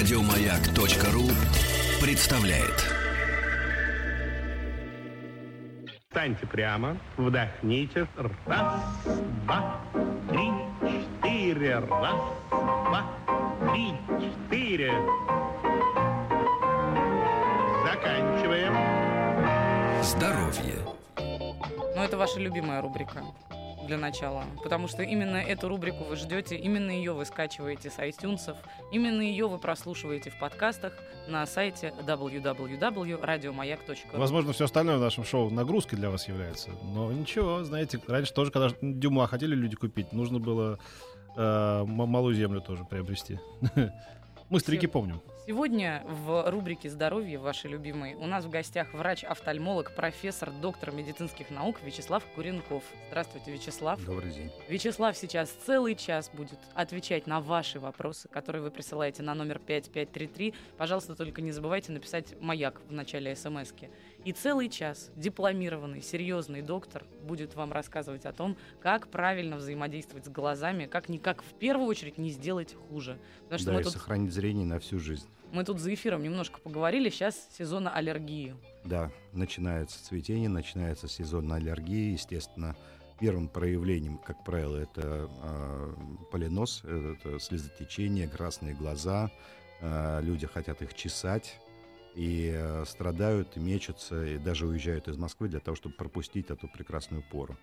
Радиомаяк.ру представляет. Встаньте прямо, вдохните. Раз, два, три, четыре. Раз, два, три, четыре. Заканчиваем. Здоровье. Ну, это ваша любимая рубрика для начала. Потому что именно эту рубрику вы ждете, именно ее вы скачиваете с iTunes, именно ее вы прослушиваете в подкастах на сайте www.radiomayak.ru. Возможно, все остальное в нашем шоу нагрузкой для вас является. Но ничего, знаете, раньше тоже, когда Дюма хотели люди купить, нужно было э, малую землю тоже приобрести. Мы старики помним. Сегодня в рубрике «Здоровье» вашей любимой у нас в гостях врач-офтальмолог, профессор, доктор медицинских наук Вячеслав Куренков. Здравствуйте, Вячеслав. Добрый день. Вячеслав сейчас целый час будет отвечать на ваши вопросы, которые вы присылаете на номер 5533. Пожалуйста, только не забывайте написать «Маяк» в начале смс -ки. И целый час дипломированный, серьезный доктор будет вам рассказывать о том, как правильно взаимодействовать с глазами, как никак в первую очередь не сделать хуже. Потому что да, мы и тут... сохранить зрение на всю жизнь. Мы тут за эфиром немножко поговорили, сейчас сезон аллергии. Да, начинается цветение, начинается сезон аллергии, естественно. Первым проявлением, как правило, это э, полинос, это слезотечение, красные глаза. Э, люди хотят их чесать и э, страдают, и мечутся, и даже уезжают из Москвы для того, чтобы пропустить эту прекрасную пору.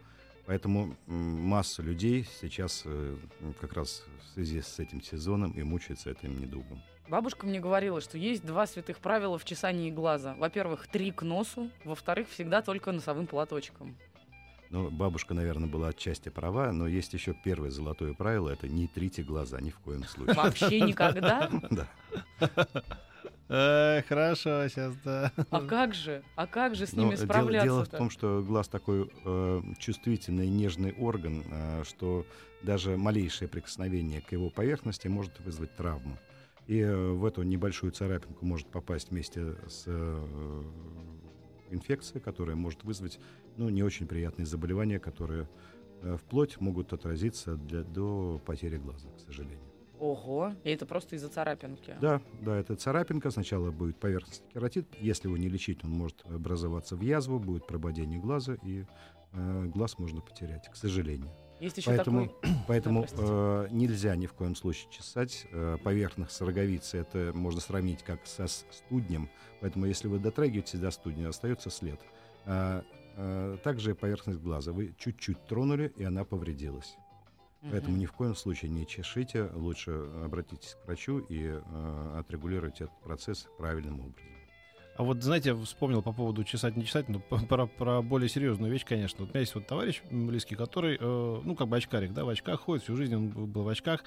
Поэтому масса людей сейчас э, как раз в связи с этим сезоном и мучается этим недугом. Бабушка мне говорила, что есть два святых правила в чесании глаза. Во-первых, три к носу, во-вторых, всегда только носовым платочком. Ну, бабушка, наверное, была отчасти права, но есть еще первое золотое правило — это не трите глаза ни в коем случае. Вообще никогда? Да. Э, хорошо, сейчас, да. А как же? А как же с ними Но справляться? Дело, дело в том, что глаз такой э, чувствительный, нежный орган, э, что даже малейшее прикосновение к его поверхности может вызвать травму. И э, в эту небольшую царапинку может попасть вместе с э, инфекцией, которая может вызвать ну, не очень приятные заболевания, которые э, вплоть могут отразиться для, до потери глаза, к сожалению. Ого, и это просто из-за царапинки? Да, да, это царапинка. Сначала будет поверхностный кератит. Если его не лечить, он может образоваться в язву, будет прободение глаза, и э, глаз можно потерять, к сожалению. Есть еще поэтому такой... поэтому да, э, нельзя ни в коем случае чесать. Э, поверхность роговицы это можно сравнить как со студнем. Поэтому если вы дотрагиваетесь до студня, остается след. Э, э, также поверхность глаза. Вы чуть-чуть тронули, и она повредилась. Поэтому ни в коем случае не чешите, лучше обратитесь к врачу и э, отрегулируйте этот процесс правильным образом. А вот, знаете, вспомнил по поводу чесать, не чесать, но про, про более серьезную вещь, конечно. Вот у меня есть вот товарищ близкий, который, э, ну, как бы очкарик, да, в очках ходит, всю жизнь он был в очках.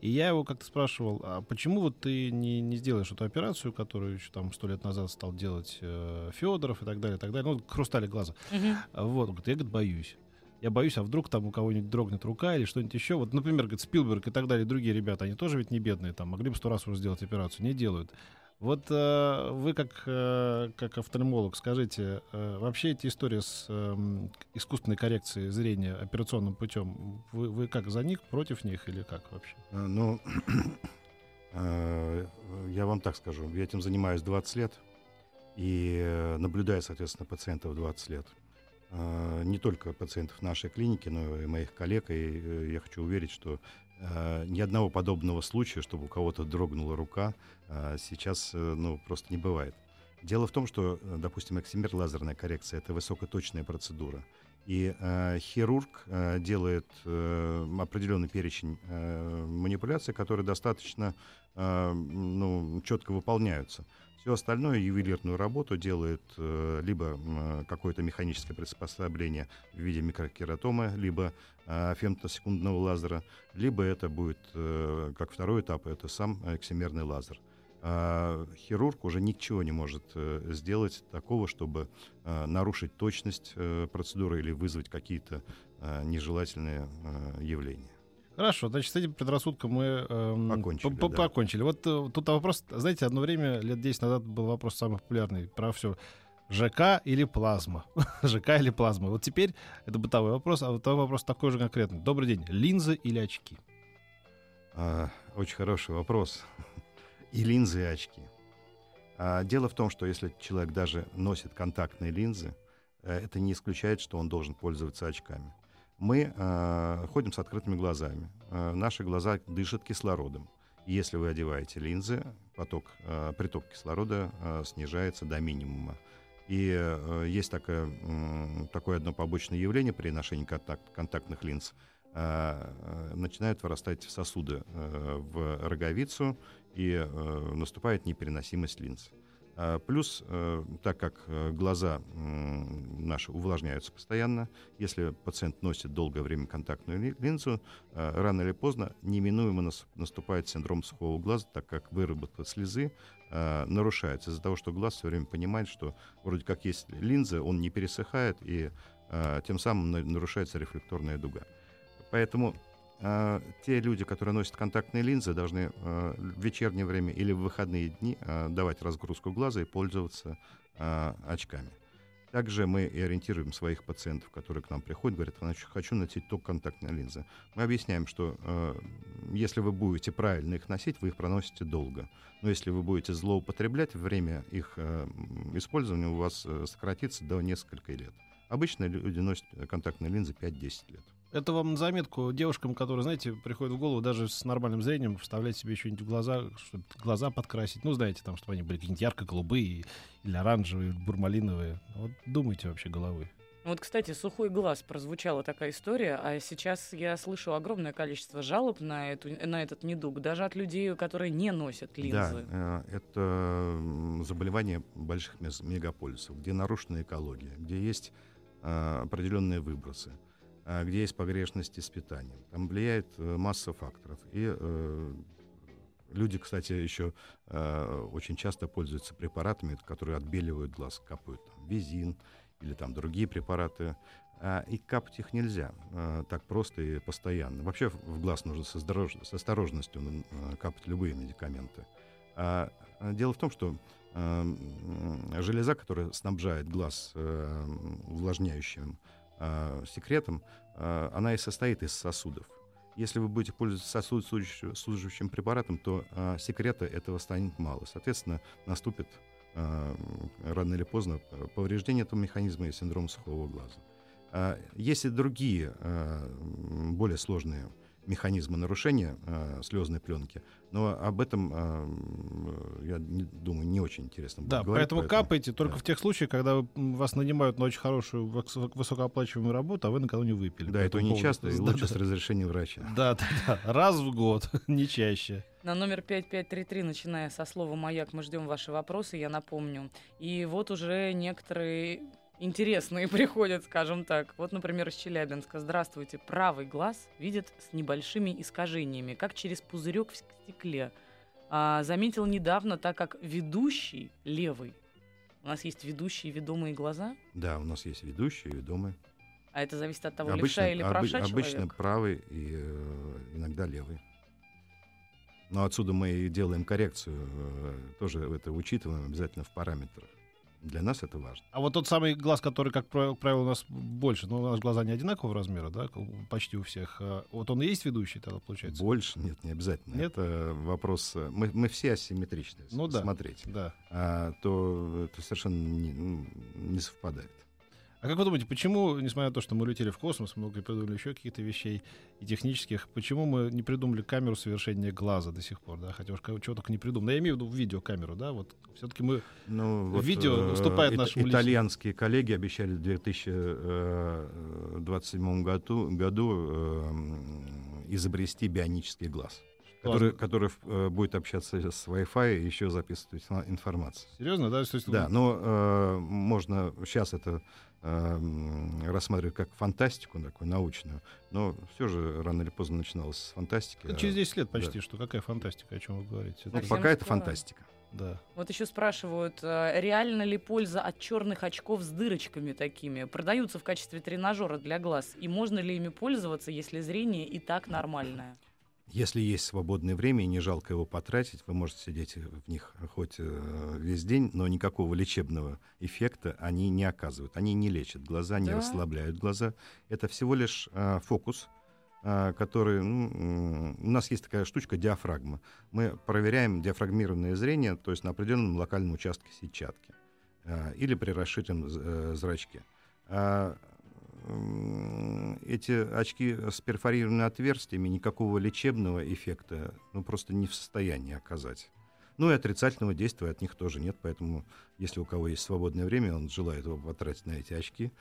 И я его как-то спрашивал, а почему вот ты не, не сделаешь эту операцию, которую еще там сто лет назад стал делать э, Федоров и так далее, и так далее, ну, хрустали глаза. Угу. Вот, он говорит, я, говорит, боюсь я боюсь, а вдруг там у кого-нибудь дрогнет рука или что-нибудь еще. Вот, например, говорит, Спилберг и так далее, другие ребята, они тоже ведь не бедные, там, могли бы сто раз уже сделать операцию, не делают. Вот э, вы как, э, как офтальмолог скажите, э, вообще эти истории с э, искусственной коррекцией зрения операционным путем, вы, вы как за них, против них или как вообще? Э, ну, э, я вам так скажу, я этим занимаюсь 20 лет и э, наблюдаю, соответственно, пациентов 20 лет. Не только пациентов нашей клиники, но и моих коллег. И я хочу уверить, что ни одного подобного случая, чтобы у кого-то дрогнула рука, а, сейчас э, ну, просто не бывает. Дело в том, что, допустим, эксимер лазерная коррекция это высокоточная процедура. И э, хирург э, делает э, определенный перечень э, манипуляций, которые достаточно э, ну, четко выполняются. Все остальное, ювелирную работу делает э, либо э, какое-то механическое приспособление в виде микрокератома, либо э, фемтосекундного лазера, либо это будет, э, как второй этап, это сам эксимерный лазер. А хирург уже ничего не может э, сделать такого, чтобы э, нарушить точность э, процедуры или вызвать какие-то э, нежелательные э, явления. Хорошо, значит, с этим предрассудком мы эм, покончили, по да. покончили. Вот э, тут вопрос, знаете, одно время, лет 10 назад был вопрос самый популярный про все. ЖК или плазма? ЖК или плазма? Вот теперь это бытовой вопрос, а второй вопрос такой же конкретный. Добрый день. Линзы или очки? А, очень хороший вопрос. и линзы, и очки. А, дело в том, что если человек даже носит контактные линзы, э, это не исключает, что он должен пользоваться очками. Мы э, ходим с открытыми глазами. Э, наши глаза дышат кислородом. Если вы одеваете линзы, поток, э, приток кислорода э, снижается до минимума. И э, есть такое, э, такое одно побочное явление при ношении контакт, контактных линз. Э, э, начинают вырастать сосуды э, в роговицу, и э, наступает непереносимость линз. А, плюс, э, так как э, глаза наши увлажняются постоянно, если пациент носит долгое время контактную линзу, рано или поздно неминуемо наступает синдром сухого глаза, так как выработка слезы нарушается из-за того, что глаз все время понимает, что вроде как есть линза, он не пересыхает, и тем самым нарушается рефлекторная дуга. Поэтому э, те люди, которые носят контактные линзы, должны э, в вечернее время или в выходные дни э, давать разгрузку глаза и пользоваться очками. Также мы и ориентируем своих пациентов, которые к нам приходят, говорят, хочу носить только контактные линзы. Мы объясняем, что э, если вы будете правильно их носить, вы их проносите долго. Но если вы будете злоупотреблять, время их э, использования у вас э, сократится до нескольких лет. Обычно люди носят контактные линзы 5-10 лет. Это вам на заметку девушкам, которые, знаете, приходят в голову даже с нормальным зрением вставлять себе что-нибудь в глаза, чтобы глаза подкрасить. Ну, знаете, там, чтобы они были какие-нибудь ярко-голубые или оранжевые, бурмалиновые. Вот думайте вообще головой. Вот, кстати, сухой глаз прозвучала такая история, а сейчас я слышу огромное количество жалоб на, эту, на этот недуг, даже от людей, которые не носят линзы. Да, э, это заболевание больших мегаполисов, где нарушена экология, где есть э, определенные выбросы. А, где есть погрешности с питанием. Там влияет э, масса факторов. И э, люди, кстати, еще э, очень часто пользуются препаратами, которые отбеливают глаз, капают там, визин или там другие препараты. А, и капать их нельзя э, так просто и постоянно. Вообще в глаз нужно с, осторож... с осторожностью э, капать любые медикаменты. А, а дело в том, что э, железа, которая снабжает глаз э, увлажняющим э, секретом, э, она и состоит из сосудов. Если вы будете пользоваться сосуд служащим препаратом, то э, секрета этого станет мало. Соответственно, наступит э, рано или поздно повреждение этого механизма и синдром сухого глаза. Э, есть и другие, э, более сложные механизмы нарушения э, слезной пленки. Но об этом, э, я не, думаю, не очень интересно будет да, говорить. Поэтому, поэтому капайте только да. в тех случаях, когда вас нанимают на очень хорошую, высокооплачиваемую работу, а вы накануне выпили. Да, это не часто, и лучше да, с разрешения врача. Да, да, да. Раз в год, не чаще. На номер 5533, начиная со слова «Маяк», мы ждем ваши вопросы, я напомню. И вот уже некоторые интересные приходят, скажем так. Вот, например, из Челябинска. Здравствуйте. Правый глаз видит с небольшими искажениями, как через пузырек в стекле. А, заметил недавно, так как ведущий левый. У нас есть ведущие и ведомые глаза? Да, у нас есть ведущие и ведомые. А это зависит от того, обычно, левша или правша оби- Обычно правый и э, иногда левый. Но отсюда мы и делаем коррекцию, э, тоже это учитываем обязательно в параметрах. Для нас это важно. А вот тот самый глаз, который, как правило, у нас больше, но у нас глаза не одинакового размера, да, почти у всех. А вот он и есть ведущий тогда, получается? Больше? Нет, не обязательно. Нет? Это вопрос... Э, мы, мы все асимметричны. Ну да. Смотреть. Да. А, то это совершенно не, ну, не совпадает. А как вы думаете, почему, несмотря на то, что мы летели в космос, много придумали еще каких-то вещей и технических, почему мы не придумали камеру совершения глаза до сих пор, да? Хотя уж чего только не придумали. Я имею в виду видеокамеру, да? Вот все-таки мы ну, вот, видео уступает э, нашему Итальянские личному. коллеги обещали в 2027 году, году э, изобрести бионический глаз который, который э, будет общаться с Wi-Fi и еще записывать информацию. Серьезно, да? Есть, да, но э, можно сейчас это рассматривать как фантастику такую научную, но все же рано или поздно начиналось с фантастики. Это через 10 лет почти, да. что какая фантастика, о чем вы говорите? Ну, пока скоро. это фантастика. Да. Вот еще спрашивают, э, реально ли польза от черных очков с дырочками такими? Продаются в качестве тренажера для глаз. И можно ли ими пользоваться, если зрение и так нормальное? Если есть свободное время и не жалко его потратить, вы можете сидеть в них хоть э, весь день, но никакого лечебного эффекта они не оказывают. Они не лечат глаза, не да. расслабляют глаза. Это всего лишь э, фокус, а, который... Ну, у нас есть такая штучка диафрагма. Мы проверяем диафрагмированное зрение, то есть на определенном локальном участке сетчатки а, или при расшитом э, зрачке. Эти очки с перфорированными отверстиями никакого лечебного эффекта ну, просто не в состоянии оказать. Ну и отрицательного действия от них тоже нет, поэтому если у кого есть свободное время, он желает его потратить на эти очки,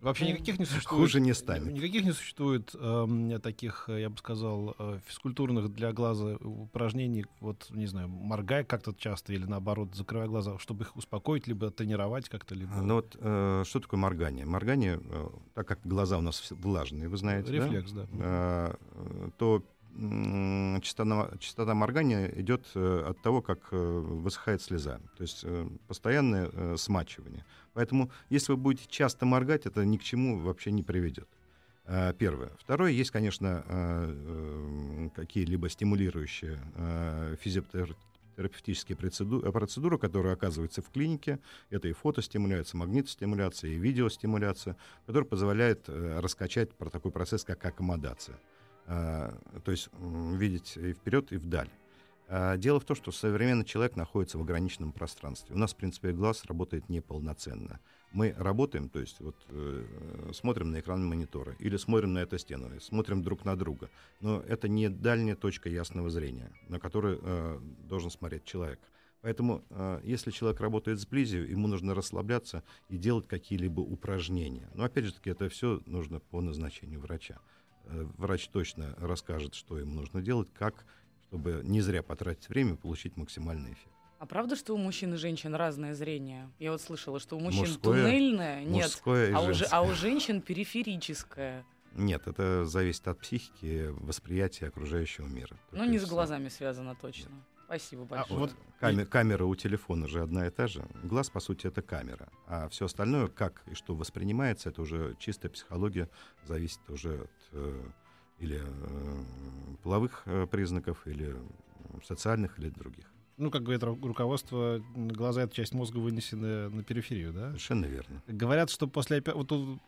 Вообще Ну, никаких не существует. хуже не станет. Никаких не существует эм, таких, э, я бы сказал, э, физкультурных для глаза упражнений. Вот, не знаю, моргай как-то часто или наоборот, закрывай глаза, чтобы их успокоить, либо тренировать как-то, либо... Ну вот э, что такое моргание? Моргание, э, так как глаза у нас влажные, вы знаете, да? Рефлекс, да. Э, э, то м, частота, частота моргания идет э, от того, как э, высыхает слеза. То есть э, постоянное э, смачивание. Поэтому, если вы будете часто моргать, это ни к чему вообще не приведет. Э, Первое. Второе, есть, конечно, э, э, какие-либо стимулирующие э, физиотерапевтические процеду- процедуры, которые оказываются в клинике. Это и фотостимуляция, магнитостимуляция, и видеостимуляция, которая позволяет э, раскачать про такой процесс, как аккомодация. А, то есть видеть и вперед, и вдаль. А, Дело в том, что современный человек находится в ограниченном пространстве. У нас, в принципе, глаз работает неполноценно. Мы работаем, то есть вот э, смотрим на экран монитора или смотрим на эту стену, смотрим друг на друга. Но это не дальняя точка ясного зрения, на которую э, должен смотреть человек. Поэтому, э, если человек работает сблизи, ему нужно расслабляться и делать какие-либо упражнения. Но опять же таки, это все нужно по назначению врача. Э, Врач точно расскажет, что ему нужно делать, как, чтобы не зря потратить время и получить максимальный эффект. А правда, что у мужчин и женщин разное зрение? Я вот слышала, что у мужчин Мужское- туннельное, нет, Мужское и а у, а у женщин периферическое. Нет, это зависит от психики, восприятия окружающего мира. Ну, не с всего. глазами связано точно. Спасибо большое. вот Каме- камера у телефона же одна и та же. Глаз, по сути, это камера. А все остальное, как и что воспринимается, это уже чистая психология, зависит уже от э, или э, половых э, признаков, или социальных, или других. Ну, как говорит ру- руководство, глаза — это часть мозга, вынесенная на периферию, да? Совершенно верно. Говорят, что после вот тут,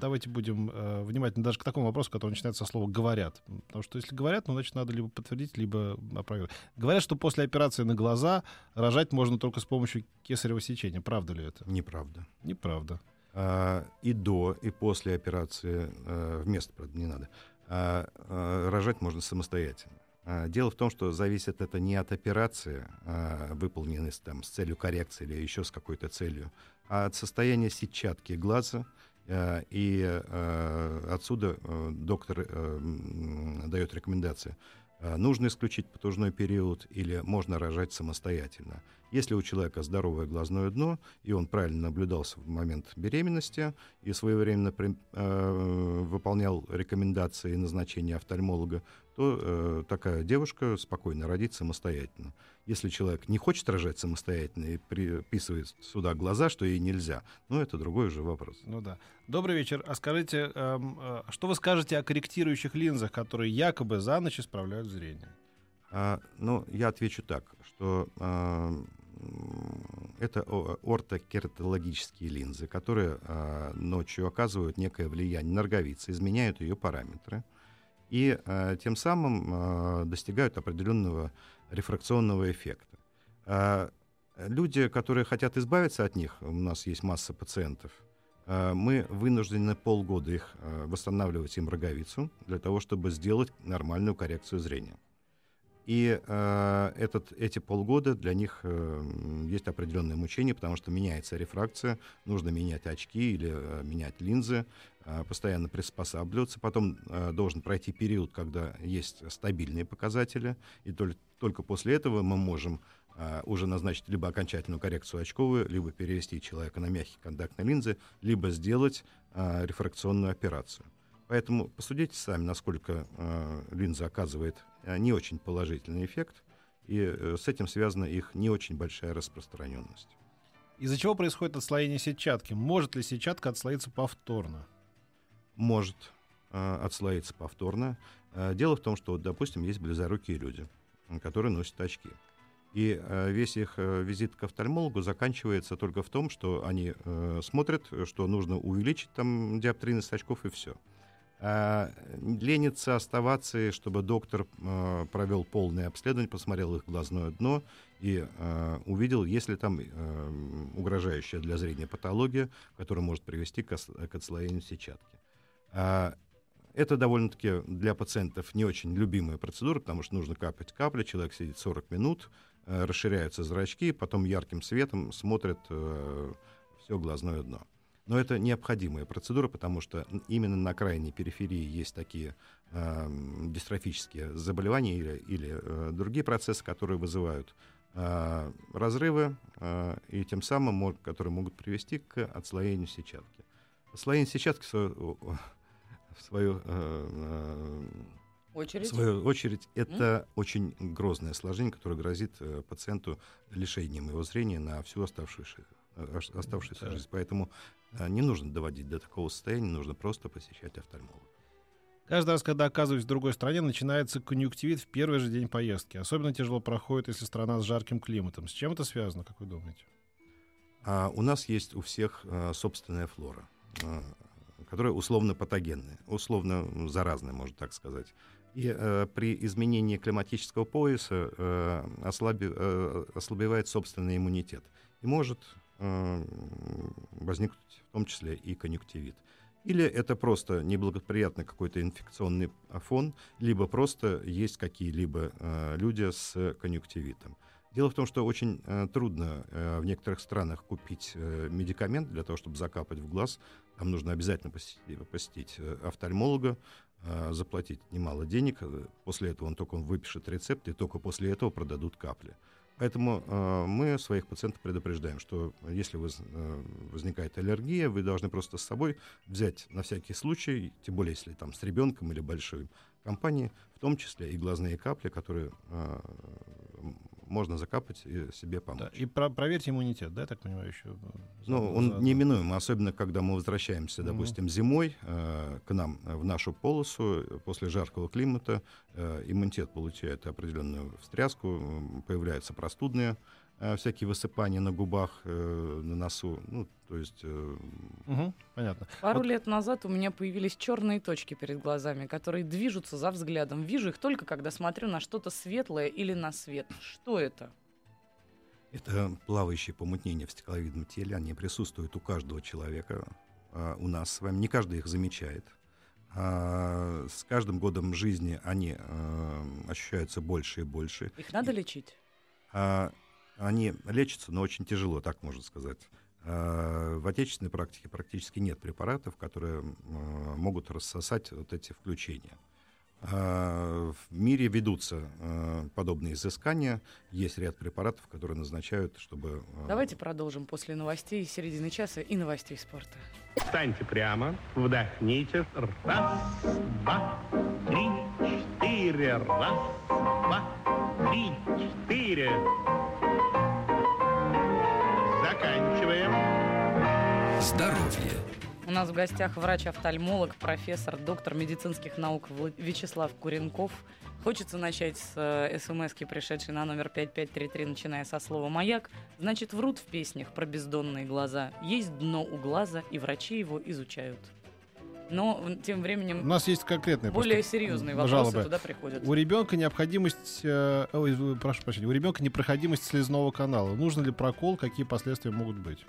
давайте будем э, внимательны даже к такому вопросу, который начинается со слова «говорят». Потому что если говорят, ну, значит, надо либо подтвердить, либо опровергнуть. Говорят, что после операции на глаза рожать можно только с помощью кесарево сечения. Правда ли это? Неправда. Неправда. А, и до, и после операции, э, вместо, правда, не надо, а, а, рожать можно самостоятельно. А, Дело в том, что зависит это не от операции, а, выполненной там, с целью коррекции или еще с какой-то целью, а от состояния сетчатки глаза. а, И а, отсюда э, доктор м, дает рекомендации. А, Нужно исключить потужной период или можно рожать самостоятельно. Если у человека здоровое глазное дно, и он правильно наблюдался в момент беременности и своевременно при- э, выполнял рекомендации и назначения офтальмолога, то э, такая девушка спокойно родит самостоятельно. Если человек не хочет рожать самостоятельно и приписывает сюда глаза, что ей нельзя, ну это другой уже вопрос. Ну да. Добрый вечер. А скажите, эм, э, что вы скажете о корректирующих линзах, которые якобы за ночь исправляют зрение? А, ну, я отвечу так, что а, это ортокератологические линзы, которые а, ночью оказывают некое влияние на роговицы, изменяют ее параметры и а, тем самым а, достигают определенного рефракционного эффекта. А, люди, которые хотят избавиться от них, у нас есть масса пациентов, а, мы вынуждены полгода их а, восстанавливать им роговицу для того, чтобы сделать нормальную коррекцию зрения. И э, этот, эти полгода для них э, есть определенное мучение, потому что меняется рефракция, нужно менять очки или э, менять линзы, э, постоянно приспосабливаться. Потом э, должен пройти период, когда есть стабильные показатели, и толь- только после этого мы можем э, уже назначить либо окончательную коррекцию очковую, либо перевести человека на мягкие контактные линзы, либо сделать э, рефракционную операцию. Поэтому посудите сами, насколько э, линза оказывает не очень положительный эффект, и э, с этим связана их не очень большая распространенность. Из-за чего происходит отслоение сетчатки? Может ли сетчатка отслоиться повторно? Может э, отслоиться повторно. Э, дело в том, что, вот, допустим, есть близорукие люди, которые носят очки. И э, весь их э, визит к офтальмологу заканчивается только в том, что они э, смотрят, что нужно увеличить там диоптрийность очков и все. А, ленится оставаться, и чтобы доктор э, провел полное обследование, посмотрел их глазное дно и э, увидел, есть ли там э, угрожающая для зрения патология, которая может привести к, к отслоению сетчатки. А, это довольно-таки для пациентов не очень любимая процедура, потому что нужно капать капли, человек сидит 40 минут, э, расширяются зрачки, потом ярким светом смотрит э, все глазное дно. Но это необходимая процедура, потому что именно на крайней периферии есть такие э, дистрофические заболевания или, или э, другие процессы, которые вызывают э, разрывы э, и тем самым, мо- которые могут привести к отслоению сетчатки. Отслоение сетчатки, в свою, в свою, э, э, в Очередь. свою очередь, это очень грозное осложнение, которое грозит э, пациенту лишением его зрения на всю оставшуюся, э, ос- оставшуюся Да. жизнь. Поэтому не нужно доводить до такого состояния, нужно просто посещать офтальмолога. Каждый раз, когда оказываюсь в другой стране, начинается конъюнктивит в первый же день поездки. Особенно тяжело проходит, если страна с жарким климатом. С чем это связано, как вы думаете? А у нас есть у всех э, собственная флора, э, которая условно патогенная, условно заразная, можно так сказать. И э, при изменении климатического пояса э, ослаби- э, ослабевает собственный иммунитет. И может возникнуть в том числе и конъюнктивит. Или это просто неблагоприятный какой-то инфекционный фон, либо просто есть какие-либо э, люди с конъюнктивитом. Дело в том, что очень э, трудно э, в некоторых странах купить э, медикамент для того, чтобы закапать в глаз. Там нужно обязательно посетить, посетить э, офтальмолога, э, заплатить немало денег. Э, После этого он только выпишет рецепт, и только после этого продадут капли. Поэтому э, мы своих пациентов предупреждаем, что если воз- э, возникает аллергия, вы должны просто с собой взять на всякий случай, тем более если там с ребенком или большой компанией, в том числе и глазные капли, которые м, можно закапать и себе помочь. Да, И про- проверьте иммунитет, да, я так понимаю, еще? э, Ну, он заодно. неминуем, особенно когда мы возвращаемся, допустим, зимой э, к нам э, в нашу полосу э, после жаркого климата. э, иммунитет получает определенную встряску, появляются простудные всякие высыпания на губах, э, на носу. Ну, то есть э, Мгм, понятно. Пару Вот- лет назад у меня появились черные точки перед глазами, которые движутся за взглядом. Вижу их только, когда смотрю на что-то светлое или на свет. Что это? это плавающие помутнения в стекловидном теле. Они присутствуют у каждого человека, а, у нас с вами. Не каждый их замечает. А, с каждым годом жизни они э, ощущаются больше и больше. Их надо лечить? А, они лечатся, но очень тяжело, так можно сказать. А, в отечественной практике практически нет препаратов, которые м, могут рассосать вот эти включения. А, В мире ведутся подобные изыскания. Есть ряд препаратов, которые назначают, чтобы... Давайте продолжим после новостей середины часа и новостей спорта. Встаньте прямо, вдохните. Раз, два, три, четыре. Раз, два, три, четыре. Здоровье. У нас в гостях врач-офтальмолог, профессор, доктор медицинских наук Вячеслав Куренков. Хочется начать с э, смс-ки, пришедшей на номер 5533, начиная со слова «маяк». Значит, врут в песнях про бездонные глаза. Есть дно у глаза, и врачи его изучают. Но тем У временем нас есть конкретные более просто, серьезные вопросы жалобы. туда приходят. У ребенка необходимость, э, ой, прошу прощения, у ребенка непроходимость слезного канала. Нужен ли прокол, какие последствия могут быть?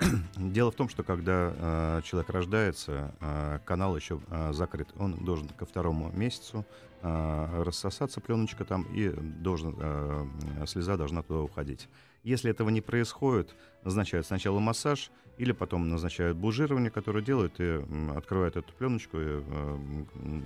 Дело в том, что когда э, человек рождается, э, канал еще э, закрыт, он должен ко второму месяцу э, рассосаться пленочка там и должен э, слеза должна туда уходить. Если этого не происходит, назначают сначала массаж или потом назначают бужирование, которое делают и открывают эту пленочку, и э,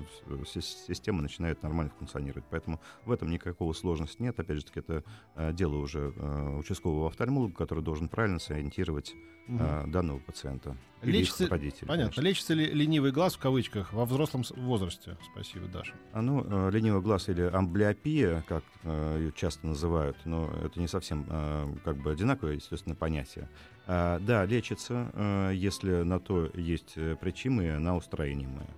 с- система начинает нормально функционировать. Поэтому в этом никакого сложности нет. Опять же таки, это э, дело уже э, участкового офтальмолога, который должен правильно сориентировать э, данного пациента. Лечится- родителей. Понятно. конечно. Лечится ли ленивый глаз в кавычках во взрослом возрасте? Спасибо, Даша. А, ну, э, ленивый глаз или амблиопия, как э, ее часто называют, но это не совсем э, как бы одинаковое, естественно, понятие. А, да, лечится, э, если на то есть э, причины, она устранимая.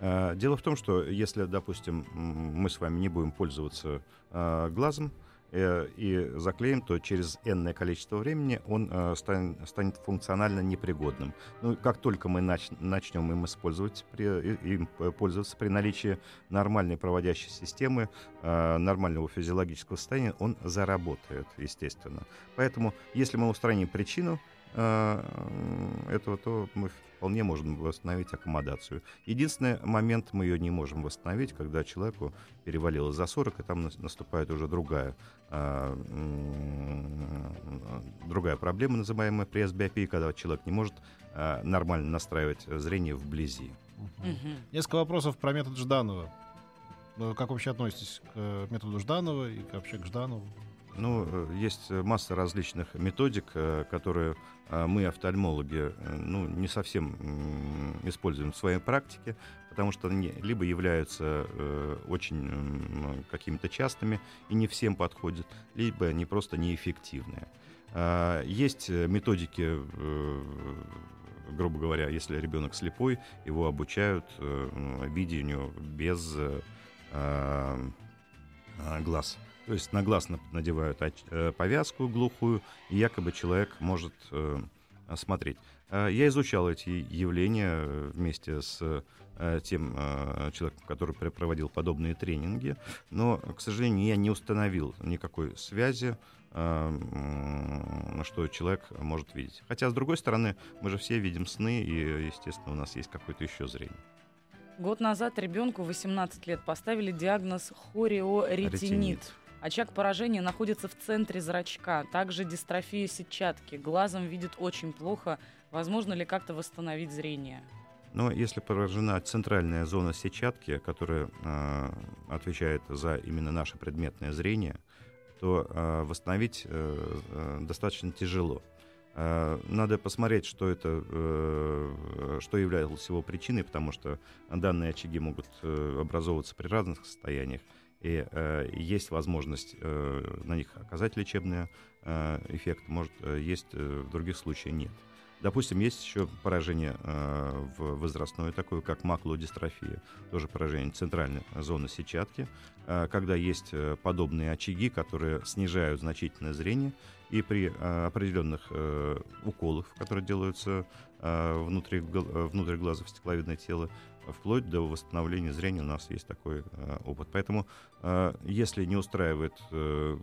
А, Дело в том, что если, допустим, мы с вами не будем пользоваться а, глазом, э, и заклеим, то через энное количество времени он стан, станет функционально непригодным. Ну, как только мы нач, начнем им использовать, им пользоваться при наличии нормальной проводящей системы, нормального физиологического состояния, он заработает, естественно. Поэтому, если мы устраним причину, этого, то мы вполне можем восстановить аккомодацию. Единственный момент, мы ее не можем восстановить, когда человеку перевалило за 40, и там наступает уже другая, а, другая проблема, называемая пресс-биопия, когда человек не может а, нормально настраивать зрение вблизи. Угу. Несколько вопросов про метод Жданова. Ну, как вообще относитесь к методу Жданова и вообще к Жданову? Ну, э, есть масса различных методик, э, которые э, мы, офтальмологи, ну, не совсем используем в своей практике, потому что они либо являются очень какими-то частыми и не всем подходят, либо они просто неэффективные. А, есть методики, грубо говоря, если ребенок слепой, его обучают видению без глаз. То есть на глаз надевают э, повязку глухую, и якобы человек может э, смотреть. Э, я изучал эти явления вместе с тем человеком, который проводил подобные тренинги, но, к сожалению, я не установил никакой связи, что человек может видеть. Хотя, с другой стороны, мы же все видим сны, и, естественно, у нас есть какое-то еще зрение. Год назад ребенку 18 лет поставили диагноз хориоретинит. Ретинит. Очаг поражения находится в центре зрачка. Также дистрофия сетчатки. Глазом видит очень плохо. Возможно ли как-то восстановить зрение? Но если поражена центральная зона сетчатки, которая э, отвечает за именно наше предметное зрение, то э, восстановить э, э, достаточно тяжело. Надо посмотреть, что это, э, что являлось его причиной, потому что данные очаги могут э, образовываться при разных состояниях и э, есть возможность э, на них оказать лечебный э, эффект, может, э, есть э, в других случаях нет. Допустим, есть еще поражение э, возрастное, такое как макулодистрофия, тоже поражение центральной зоны сетчатки, э, когда есть э, подобные очаги, которые снижают значительное зрение, и при э, определенных э, уколах, которые делаются э, внутри, внутри глаза в стекловидное тело, вплоть до восстановления зрения у нас есть такой э, опыт. Поэтому, э, если не устраивает э,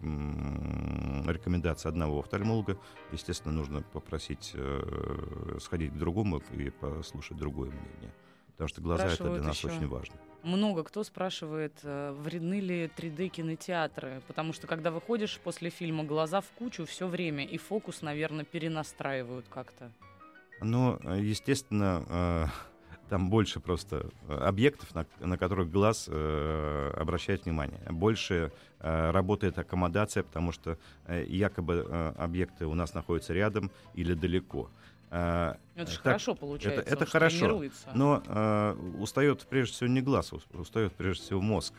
рекомендация одного офтальмолога, естественно, нужно попросить э, сходить к другому и послушать другое мнение. Потому что глаза это для нас очень важно. Много кто спрашивает, э, вредны ли 3D-кинотеатры, потому что когда выходишь после фильма, глаза в кучу все время, и фокус, наверное, перенастраивают как-то. Ну, естественно, э, там больше просто э, объектов, на, на которых глаз э, обращает внимание. Больше э, работает аккомодация, потому что э, якобы э, объекты у нас находятся рядом или далеко. Э, это же хорошо получается. Это, это хорошо. Но э, устает прежде всего не глаз, устает прежде всего мозг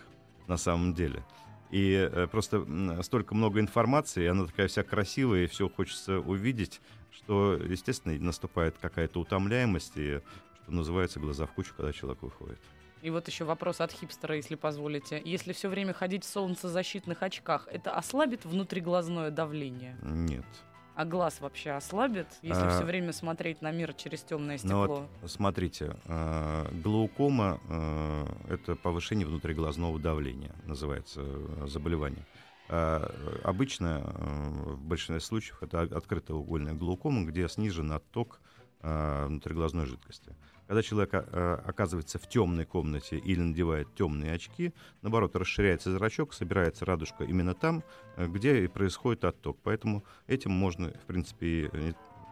на самом деле. И э, просто столько много информации, она такая вся красивая, и все хочется увидеть, что, естественно, наступает какая-то утомляемость, и что называется, глаза в кучу, когда человек выходит. И вот еще вопрос от хипстера, если позволите. Если все время ходить в солнцезащитных очках, это ослабит внутриглазное давление? Нет. А глаз вообще ослабит, если а, все время смотреть на мир через темное стекло? Ну вот, смотрите, э, глаукома э, это повышение внутриглазного давления, называется э, заболевание. Э, обычно, э, в большинстве случаев, это открытая угольная глаукома, где снижен отток э, внутриглазной жидкости. Когда человек э, оказывается в темной комнате или надевает темные очки, наоборот, расширяется зрачок, собирается радужка именно там, э, где и происходит отток. Поэтому этим можно, в принципе,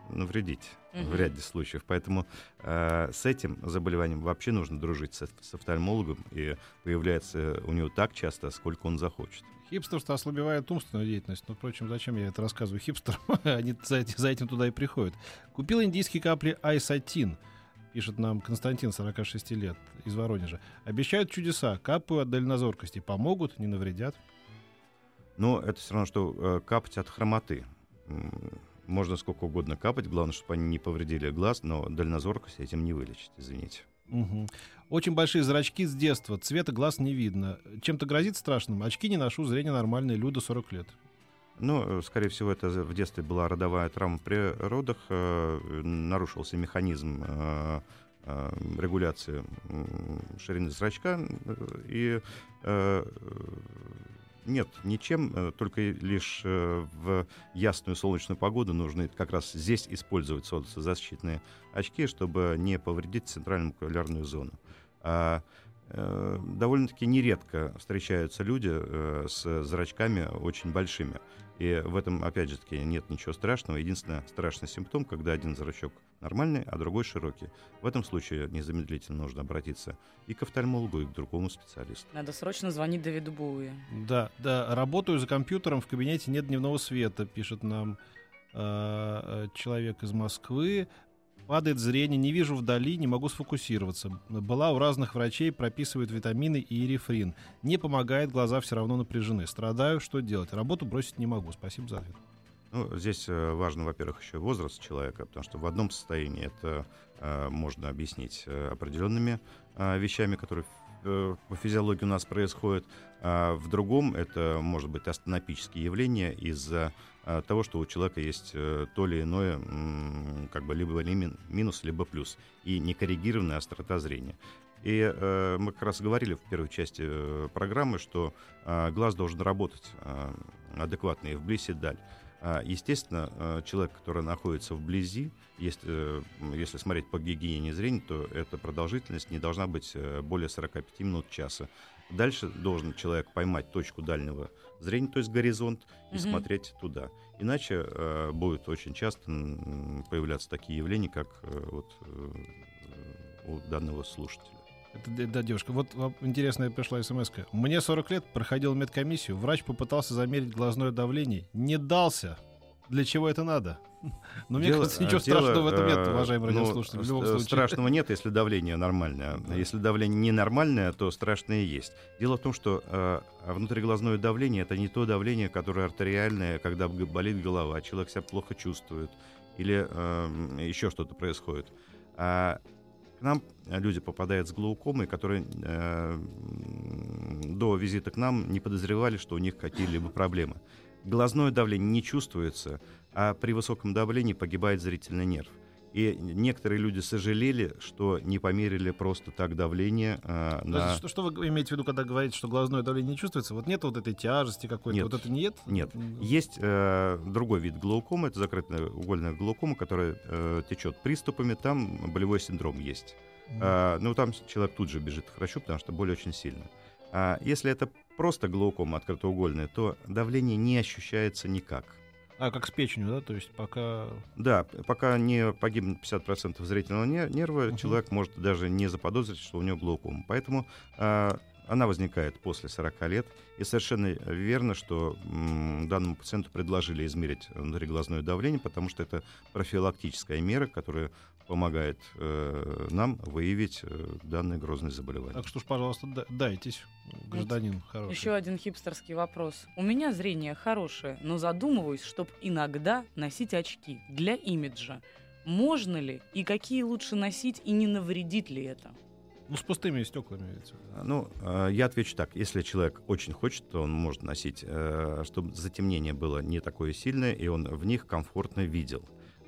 навредить угу. в ряде случаев. Поэтому э, с этим заболеванием вообще нужно дружить с, с офтальмологом, и появляется у него так часто, сколько он захочет. Хипстерство ослабевает умственную деятельность. Но, впрочем, зачем я это рассказываю хипстерам? Они за, за этим туда и приходят. Купил индийские капли айсатин — пишет нам Константин, 46 лет, из Воронежа. Обещают чудеса, капают от дальнозоркости. Помогут, не навредят? Ну, это все равно, что э, капать от хромоты. Можно сколько угодно капать, главное, чтобы они не повредили глаз, но дальнозоркость этим не вылечить, извините. Мгм. Очень большие зрачки с детства, цвета глаз не видно. Чем-то грозит страшным? Очки не ношу, зрение нормальное, Люда 40 лет. Ну, э, скорее всего, это в детстве была родовая травма при родах, э, нарушился механизм э, э, регуляции ширины зрачка, и э, нет, ничем, э, только лишь в ясную солнечную погоду нужно как раз здесь использовать солнцезащитные очки, чтобы не повредить центральную макулярную зону. Э, довольно-таки нередко встречаются люди э, с зрачками очень большими. И в этом, опять же таки, нет ничего страшного. Единственный страшный симптом, когда один зрачок нормальный, а другой широкий. В этом случае незамедлительно нужно обратиться и к офтальмологу, и к другому специалисту. Надо срочно звонить Давиду Боуи. Да, да, работаю за компьютером, в кабинете нет дневного света, пишет нам э, человек из Москвы. Падает зрение, не вижу вдали, не могу сфокусироваться. Была у разных врачей, прописывают витамины и эрифрин. Не помогает, глаза все равно напряжены. Страдаю, что делать? Работу бросить не могу. Спасибо за ответ. Ну, здесь э, важно, во-первых, еще возраст человека, потому что в одном состоянии это э, можно объяснить э, определенными э, вещами, которые э, по физиологии у нас происходят, а в другом это может быть астенопические явления из-за э, того, что у человека есть э, то или иное, как бы либо минус, либо плюс, и некоррегированная острота зрения. И э, мы как раз говорили в первой части программы, что глаз должен работать э, адекватно и вблизи и даль. А, Естественно, человек, который находится вблизи, если, если смотреть по гигиене зрения, то эта продолжительность не должна быть более 45 минут часа. Дальше должен человек поймать точку дальнего зрения, то есть горизонт, и Мгм. смотреть туда. Иначе э, будет очень часто появляться такие явления, как э, вот, э, у данного слушателя. Это, да, девушка, вот интересная пришла смс -ка. Мне 40 лет, проходил медкомиссию, врач попытался замерить глазное давление. Не дался. Для чего это надо? Но мне Дело- кажется, ничего дело, страшного в этом нет, э, уважаемые ну, радиослушатели. В любом ст- случае. Страшного нет, если давление нормальное. Да. Если давление ненормальное, то страшное есть. Дело в том, что э, внутриглазное давление это не то давление, которое артериальное, когда болит голова, человек себя плохо чувствует или э, еще что-то происходит. А к нам люди попадают с глаукомой, которые э, до визита к нам не подозревали, что у них какие-либо проблемы. Глазное давление не чувствуется, а при высоком давлении погибает зрительный нерв. И некоторые люди сожалели, что не померили просто так давление э, на... Что, что вы имеете в виду, когда говорите, что глазное давление не чувствуется? Вот нет вот этой тяжести какой-то? Нет. Вот это нет? Нет. Есть э, другой вид глаукомы, это закрытая угольная глаукома, которая э, течет приступами, там болевой синдром есть. м. А, ну, там человек тут же бежит к врачу, потому что боль очень сильная. А если это просто глаукома открытоугольная, то давление не ощущается никак. А, как с печенью, да? То есть пока... Да, пока не погибнет 50% зрительного не- нерва, Мгм. человек может даже не заподозрить, что у него глаукома. Поэтому а, она возникает после 40 лет. И совершенно верно, что данному пациенту предложили измерить внутриглазное давление, потому что это профилактическая мера, которая помогает э, нам выявить э, данное грозное заболевание. Так что ж, пожалуйста, да- дайтесь, гражданин хороший. Еще один хипстерский вопрос. У меня зрение хорошее, но задумываюсь, чтобы иногда носить очки для имиджа. Можно ли и какие лучше носить и не навредит ли это? Ну, с пустыми стеклами. имеется в виду. А, Ну, э, я отвечу так. Если человек очень хочет, то он может носить, э, чтобы затемнение было не такое сильное, и он в них комфортно видел.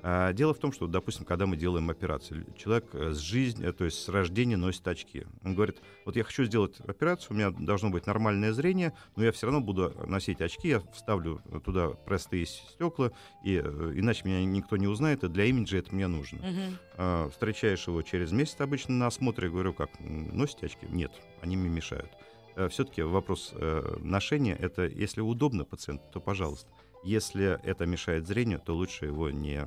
А, Дело в том, что, допустим, когда мы делаем операцию, человек э, с жизни, э, то есть с рождения носит очки. Он говорит, вот я хочу сделать операцию, у меня должно быть нормальное зрение, но я все равно буду носить очки, я вставлю туда простые стекла, и э, иначе меня никто не узнает, и для имиджа это мне нужно. А, встречаешь его через месяц обычно на осмотре, говорю, как, носите очки? Нет, они мне мешают. Все-таки вопрос ношения, это если удобно пациенту, то пожалуйста. Если это мешает зрению, то лучше его не...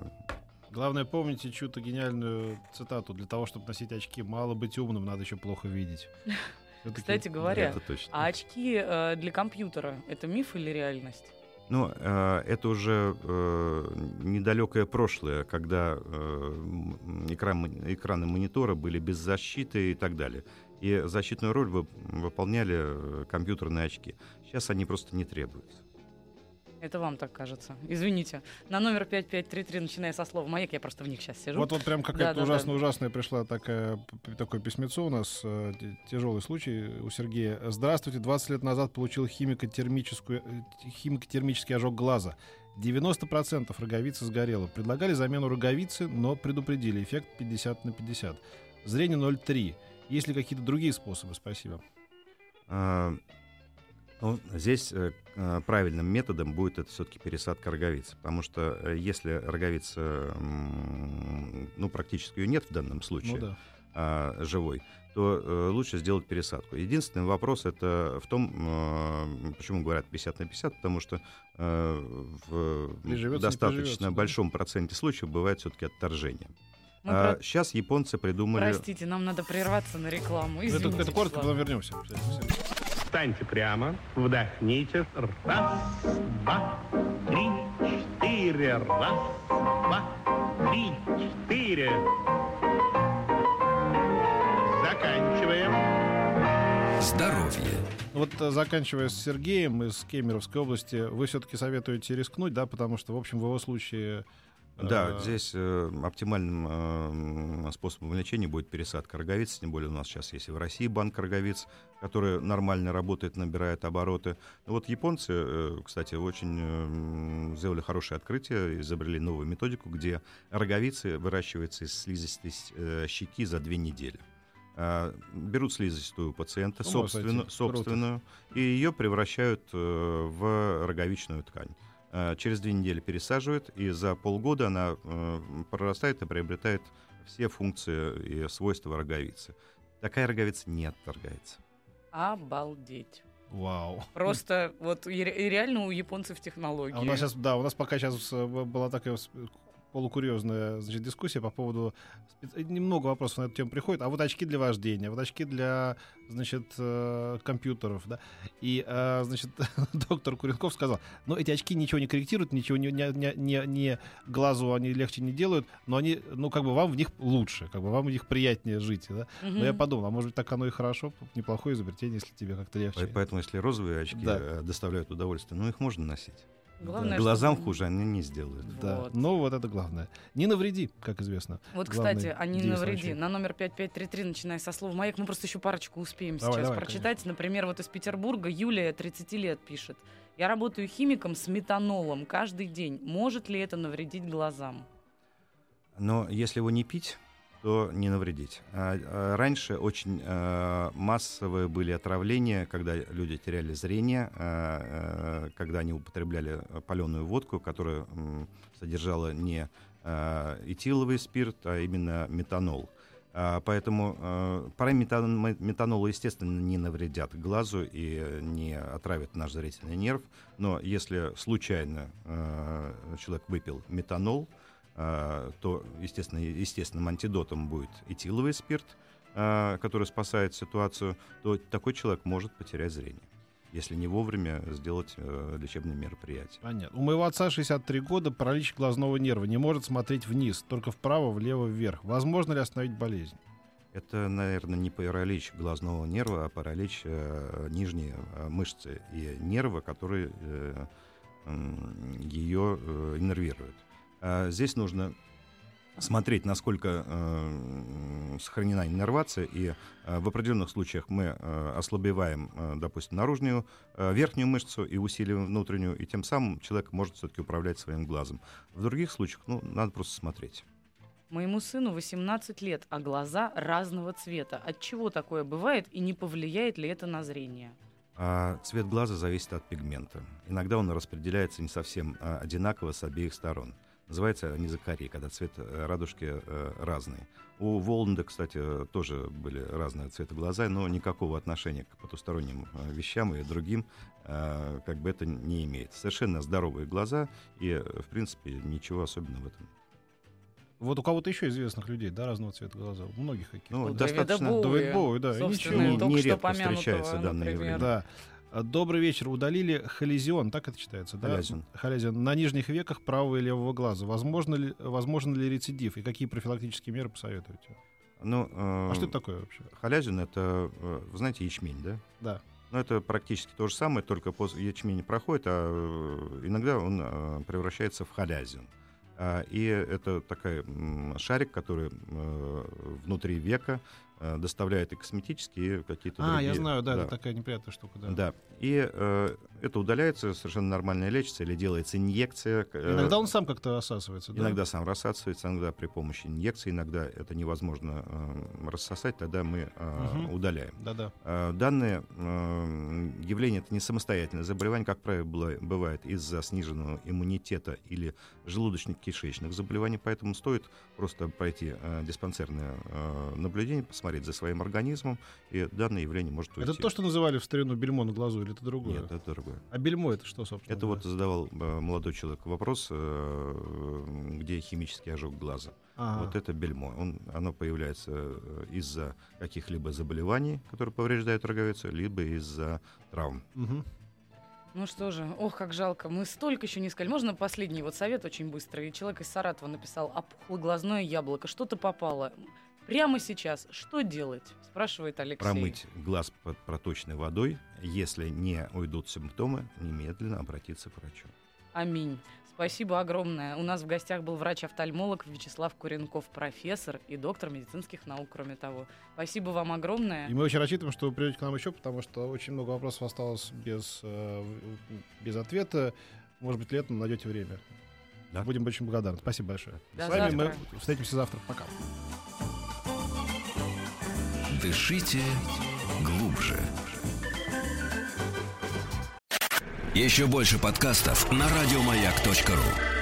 Главное, помните чью-то гениальную цитату. Для того, чтобы носить очки, мало быть умным, надо еще плохо. Всё-таки- Кстати говоря. А очки э, для компьютера это миф или реальность? Ну, э, это уже э, недалекое прошлое, когда э, экран- экраны монитора были без защиты и так далее. И защитную роль вы- выполняли э, компьютерные очки. Сейчас они просто не требуются. Это вам так кажется. Извините. На номер 5533, начиная со слова «Маяк», я просто в них сейчас сижу. Вот вот прям какая-то ужасно-ужасная пришла такая, такое письмецо у нас, э, тяжелый случай у Сергея. Здравствуйте, 20 лет назад получил химико-термическую, э, химико-термический ожог глаза. 90% роговицы сгорело. Предлагали замену роговицы, но предупредили. Эффект 50 на 50. Зрение 0,3. Есть ли какие-то другие способы? Спасибо. А, ну, здесь э, э, правильным методом будет это все-таки пересадка роговицы, потому что э, если роговица, ну, практически ее нет в данном случае, Ну да. а, живой, то э, лучше сделать пересадку. Единственный вопрос это в том, э, почему говорят 50 на 50, потому что э, в Приживется, достаточно приживется, да. большом проценте случаев бывает все-таки отторжение. Мы про- сейчас японцы придумали... Простите, нам надо прерваться на рекламу. Это, Извините, это коротко, Вячеслав. потом вернемся. Встаньте прямо, вдохните. Раз, два, три, четыре. Раз, два, три, четыре. Заканчиваем. Здоровье. Вот э, заканчивая с Сергеем из Кемеровской области, вы все-таки советуете рискнуть, да, потому что, в общем, в его случае... Да, здесь э, оптимальным э, способом лечения будет пересадка роговиц, тем более у нас сейчас есть и в России банк роговиц, который нормально работает, набирает обороты. Ну Вот японцы, э, кстати, очень э, сделали хорошее открытие, изобрели новую методику, где роговицы выращиваются из слизистой э, щеки за две недели. А, Берут слизистую пациента, ума собственную, собственную, и ее превращают э, в роговичную ткань. Э, Через две недели пересаживают, и за полгода она э, прорастает и приобретает все функции и свойства роговицы. Такая роговица не отторгается. Обалдеть. Вау. Просто вот и ре- и реально у японцев технологии. А у нас сейчас, да, у нас пока сейчас была такая полукурьезная значит, дискуссия по поводу... Немного вопросов на эту тему приходит. А вот очки для вождения, вот очки для, значит, э, компьютеров, да. И, э, значит, доктор Куренков сказал, ну, эти очки ничего не корректируют, ничего не, не, не, не- глазу они легче не делают, но они, ну, как бы вам в них лучше, как бы вам в них приятнее жить, да. Мгм. Но я подумал, а может быть, так оно и хорошо, неплохое изобретение, если тебе как-то легче. По- Поэтому, если розовые очки Да. э, доставляют удовольствие, ну их можно носить. Главное, Глазам чтобы- хуже они не сделают. Да, Вот. ну вот это главное. Не навреди, как известно. Вот, кстати, они девиз навреди. На номер 5533, начиная со слова «Маяк», мы просто еще парочку успеем Давай, сейчас давай, прочитать. Например, вот из Петербурга Юлия, 30 лет, пишет. Я работаю химиком с метанолом каждый день. Может ли это навредить глазам? Но если его не пить, то не навредить. А, а, Раньше очень а, массовые были отравления, когда люди теряли зрение, когда они употребляли паленую водку, которая содержала не этиловый спирт, а именно метанол. Поэтому пары метан- метанола, естественно, не навредят глазу и не отравят наш зрительный нерв. Но если случайно человек выпил метанол, то, естественно, естественным антидотом будет этиловый спирт, а, который спасает ситуацию, то такой человек может потерять зрение, если не вовремя сделать э, лечебные мероприятия. Понятно. У моего отца 63 года, паралич глазного нерва, не может смотреть вниз, только вправо, влево, вверх. Возможно ли остановить болезнь? Это, наверное, не паралич глазного нерва, а паралич э, нижней э, мышцы и нерва, который э, м, ее э, иннервирует. А здесь нужно смотреть, насколько э, сохранена иннервация, и э, в определенных случаях мы э, ослабеваем, э, допустим, наружную, э, верхнюю мышцу и усиливаем внутреннюю, и тем самым человек может все-таки управлять своим глазом. В других случаях, ну, надо просто смотреть. Моему сыну 18 лет, а глаза разного цвета. От чего такое бывает и не повлияет ли это на зрение? А цвет глаза зависит от пигмента. Иногда он распределяется не совсем а, одинаково с обеих сторон. Называется анизокория, когда цвет э, радужки э, разный. У Воланда, кстати, тоже были разные цвета глаза, но никакого отношения к потусторонним э, вещам и другим э, как бы это не имеет. Совершенно здоровые глаза, и, э, в принципе, ничего особенного в этом. Вот у кого-то еще известных людей, да, разного цвета глаза. У многих каких-то. Ну, достаточно- Боуи, Боуи, да, и ничего. Не- что помянутого, встречается данное явление. Да. А, Добрый вечер. Удалили холезион, так это читается, да? Халязион. Халязион. На нижних веках правого и левого глаза. Возможно ли, возможно ли рецидив? И какие профилактические меры посоветуете? Ну, э, А что это такое вообще? Халязин — это, э, вы знаете, ячмень, да? Да. Но это практически то же самое, только после ячмень проходит, а э, иногда он э, превращается в халязин. А, И это такой шарик, который внутри века доставляет и косметические, и какие-то А, другие. я знаю, да, это такая неприятная штука, да. Да. И э, это удаляется, совершенно нормально лечится, или делается инъекция. э, Иногда он сам как-то рассасывается, да? Иногда сам рассасывается, иногда при помощи инъекции, иногда это невозможно э, рассосать, тогда мы э, Мгм. удаляем. Да-да. Э, Данное э, явление это не самостоятельное заболевание, как правило, бывает из-за сниженного иммунитета или желудочно-кишечных заболеваний, поэтому стоит просто пройти э, диспансерное э, наблюдение, посмотреть за своим организмом, и данное явление может уйти. Это то, что называли в старину бельмо на глазу, или это другое? Нет, это другое. А бельмо это что, собственно? Это вот говоря? задавал э, молодой человек вопрос, э, где химический ожог глаза. Ага. Вот это бельмо. Он, оно появляется э, из-за каких-либо заболеваний, которые повреждают роговицу, либо из-за травм. Мгм. Ну что же, ох, как жалко. Мы столько еще не сказали. Можно последний вот совет очень быстрый? Человек из Саратова написал, опухло глазное яблоко, что-то попало. Прямо сейчас что делать? Спрашивает Алексей. Промыть глаз под проточной водой. Если не уйдут симптомы, немедленно обратиться к врачу. Аминь. Спасибо огромное. У нас в гостях был врач-офтальмолог Вячеслав Куренков, профессор и доктор медицинских наук, кроме того. Спасибо вам огромное. И мы очень рассчитываем, что вы придете к нам еще, потому что очень много вопросов осталось без, э, без ответа. Может быть, летом найдете время. Да. Будем очень благодарны. Спасибо большое. До С вами завтра. мы встретимся завтра. Пока. Дышите глубже. Еще больше подкастов на радиомаяк.ру.